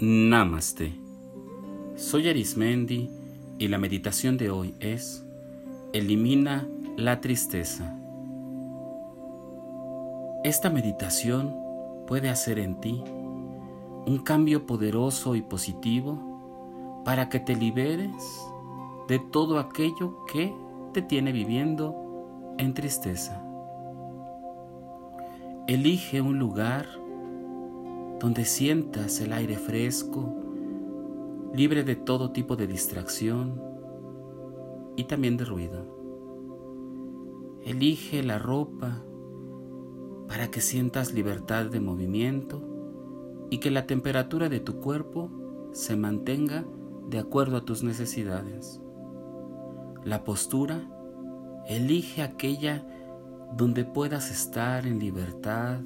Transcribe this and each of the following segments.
Namaste. Soy Arismendi y la meditación de hoy es Elimina la tristeza. Esta meditación puede hacer en ti un cambio poderoso y positivo para que te liberes de todo aquello que te tiene viviendo en tristeza. Elige un lugar donde sientas el aire fresco, libre de todo tipo de distracción y también de ruido. Elige la ropa para que sientas libertad de movimiento y que la temperatura de tu cuerpo se mantenga de acuerdo a tus necesidades. La postura, elige aquella donde puedas estar en libertad,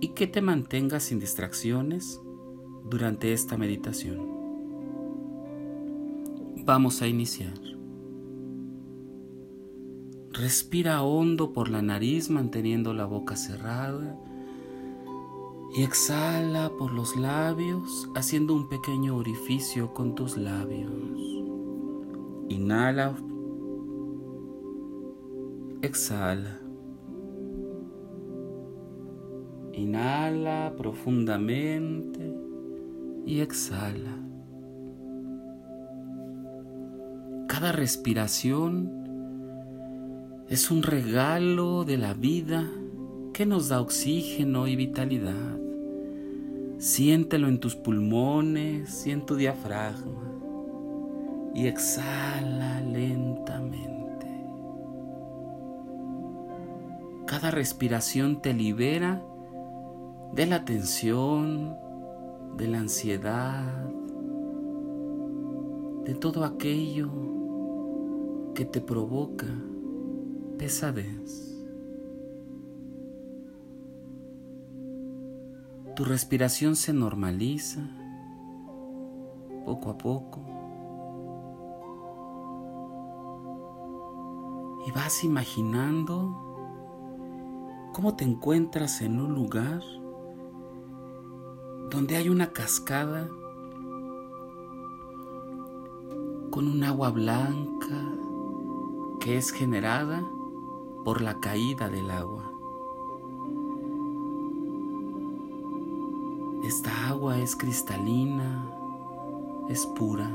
y que te mantengas sin distracciones durante esta meditación. Vamos a iniciar. Respira hondo por la nariz manteniendo la boca cerrada y exhala por los labios haciendo un pequeño orificio con tus labios. Inhala. Exhala. Inhala profundamente y exhala. Cada respiración es un regalo de la vida que nos da oxígeno y vitalidad. Siéntelo en tus pulmones y en tu diafragma y exhala lentamente. Cada respiración te libera de la tensión, de la ansiedad, de todo aquello que te provoca pesadez. Tu respiración se normaliza poco a poco y vas imaginando cómo te encuentras en un lugar donde hay una cascada con un agua blanca que es generada por la caída del agua. Esta agua es cristalina, es pura.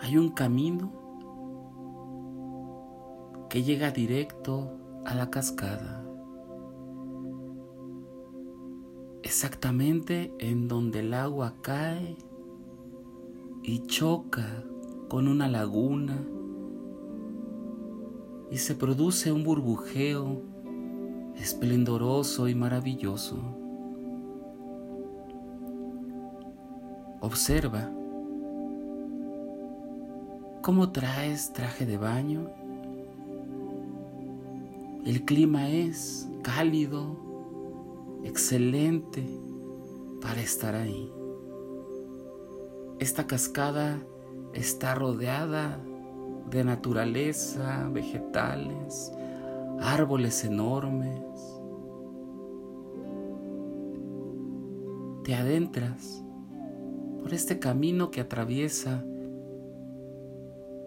Hay un camino que llega directo a la cascada. Exactamente en donde el agua cae y choca con una laguna y se produce un burbujeo esplendoroso y maravilloso. Observa cómo traes traje de baño. El clima es cálido, excelente para estar ahí. Esta cascada está rodeada de naturaleza, vegetales, árboles enormes. Te adentras por este camino que atraviesa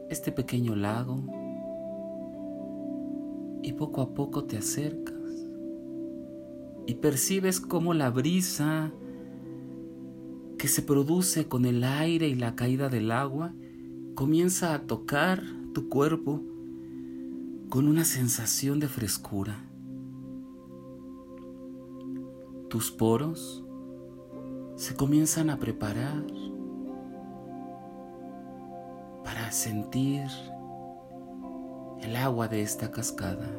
este pequeño lago y poco a poco te acercas y percibes cómo la brisa que se produce con el aire y la caída del agua comienza a tocar tu cuerpo con una sensación de frescura. Tus poros se comienzan a preparar para sentir el agua de esta cascada.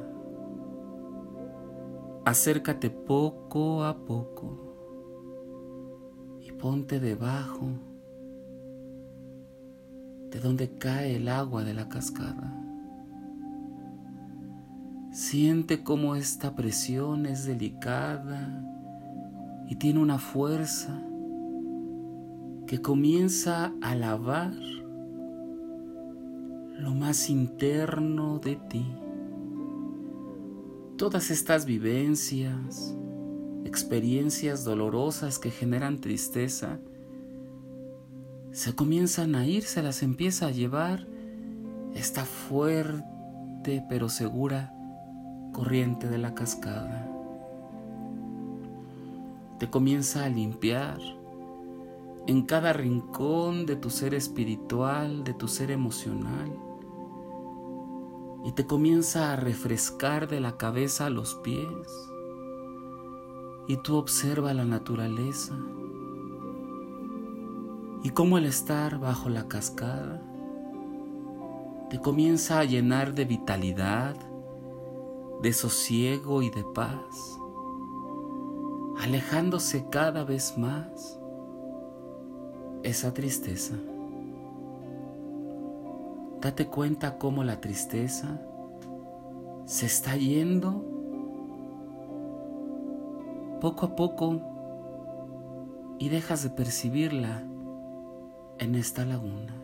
Acércate poco a poco y ponte debajo de donde cae el agua de la cascada. Siente cómo esta presión es delicada y tiene una fuerza que comienza a lavar lo más interno de ti todas estas vivencias, experiencias dolorosas que generan tristeza, se comienzan a ir, se las empieza a llevar esta fuerte pero segura corriente de la cascada. Te comienza a limpiar en cada rincón de tu ser espiritual, de tu ser emocional. Y te comienza a refrescar de la cabeza a los pies. Y tú observa la naturaleza y cómo el estar bajo la cascada te comienza a llenar de vitalidad, de sosiego y de paz, alejándose cada vez más esa tristeza. Date cuenta cómo la tristeza se está yendo poco a poco y dejas de percibirla en esta laguna.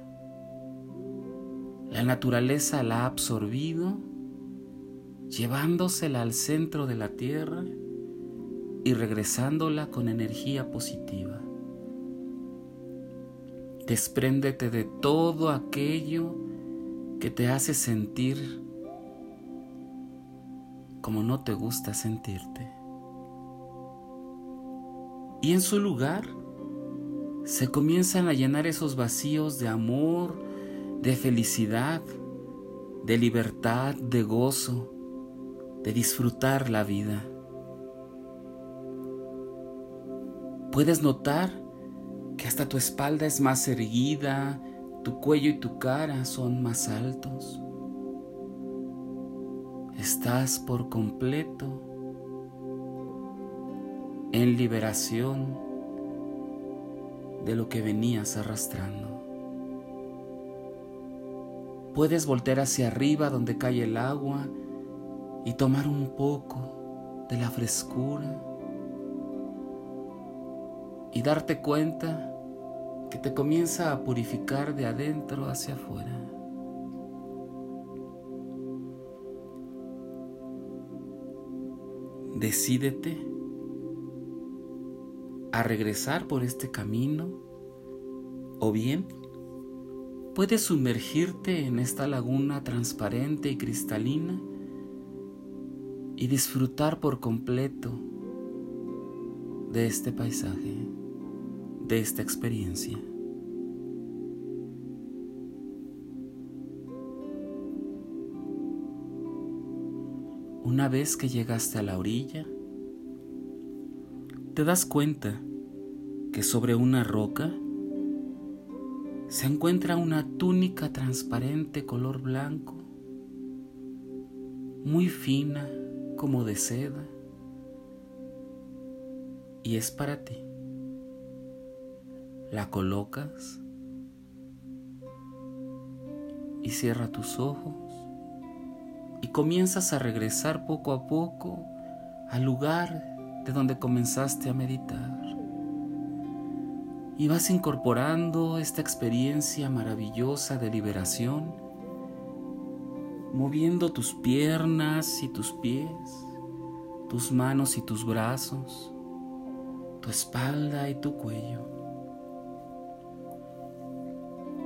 La naturaleza la ha absorbido, llevándosela al centro de la tierra y regresándola con energía positiva. Despréndete de todo aquello que te hace sentir como no te gusta sentirte. Y en su lugar, se comienzan a llenar esos vacíos de amor, de felicidad, de libertad, de gozo, de disfrutar la vida. Puedes notar que hasta tu espalda es más erguida, tu cuello y tu cara son más altos. Estás por completo en liberación de lo que venías arrastrando. Puedes voltear hacia arriba donde cae el agua y tomar un poco de la frescura y darte cuenta que te comienza a purificar de adentro hacia afuera. Decídete a regresar por este camino o bien puedes sumergirte en esta laguna transparente y cristalina y disfrutar por completo de este paisaje, de esta experiencia. Una vez que llegaste a la orilla, te das cuenta que sobre una roca se encuentra una túnica transparente color blanco, muy fina como de seda, y es para ti. La colocas y cierra tus ojos y comienzas a regresar poco a poco al lugar de donde comenzaste a meditar. Y vas incorporando esta experiencia maravillosa de liberación, moviendo tus piernas y tus pies, tus manos y tus brazos, tu espalda y tu cuello.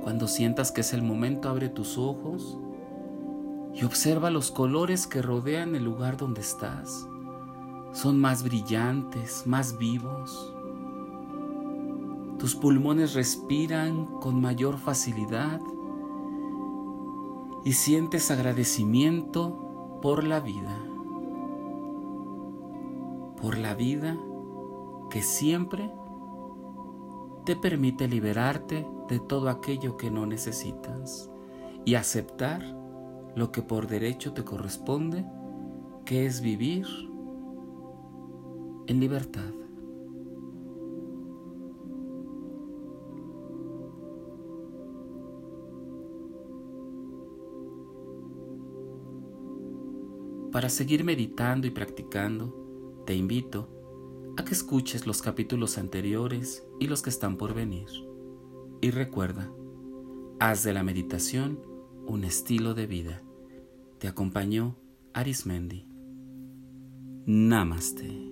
Cuando sientas que es el momento, abre tus ojos y observa los colores que rodean el lugar donde estás son más brillantes, más vivos. Tus pulmones respiran con mayor facilidad y sientes agradecimiento por la vida. Por la vida que siempre te permite liberarte de todo aquello que no necesitas y aceptar lo que por derecho te corresponde, que es vivir en libertad. Para seguir meditando y practicando, te invito a que escuches los capítulos anteriores y los que están por venir. Y recuerda, haz de la meditación un estilo de vida. Te acompañó Arismendi. Namaste.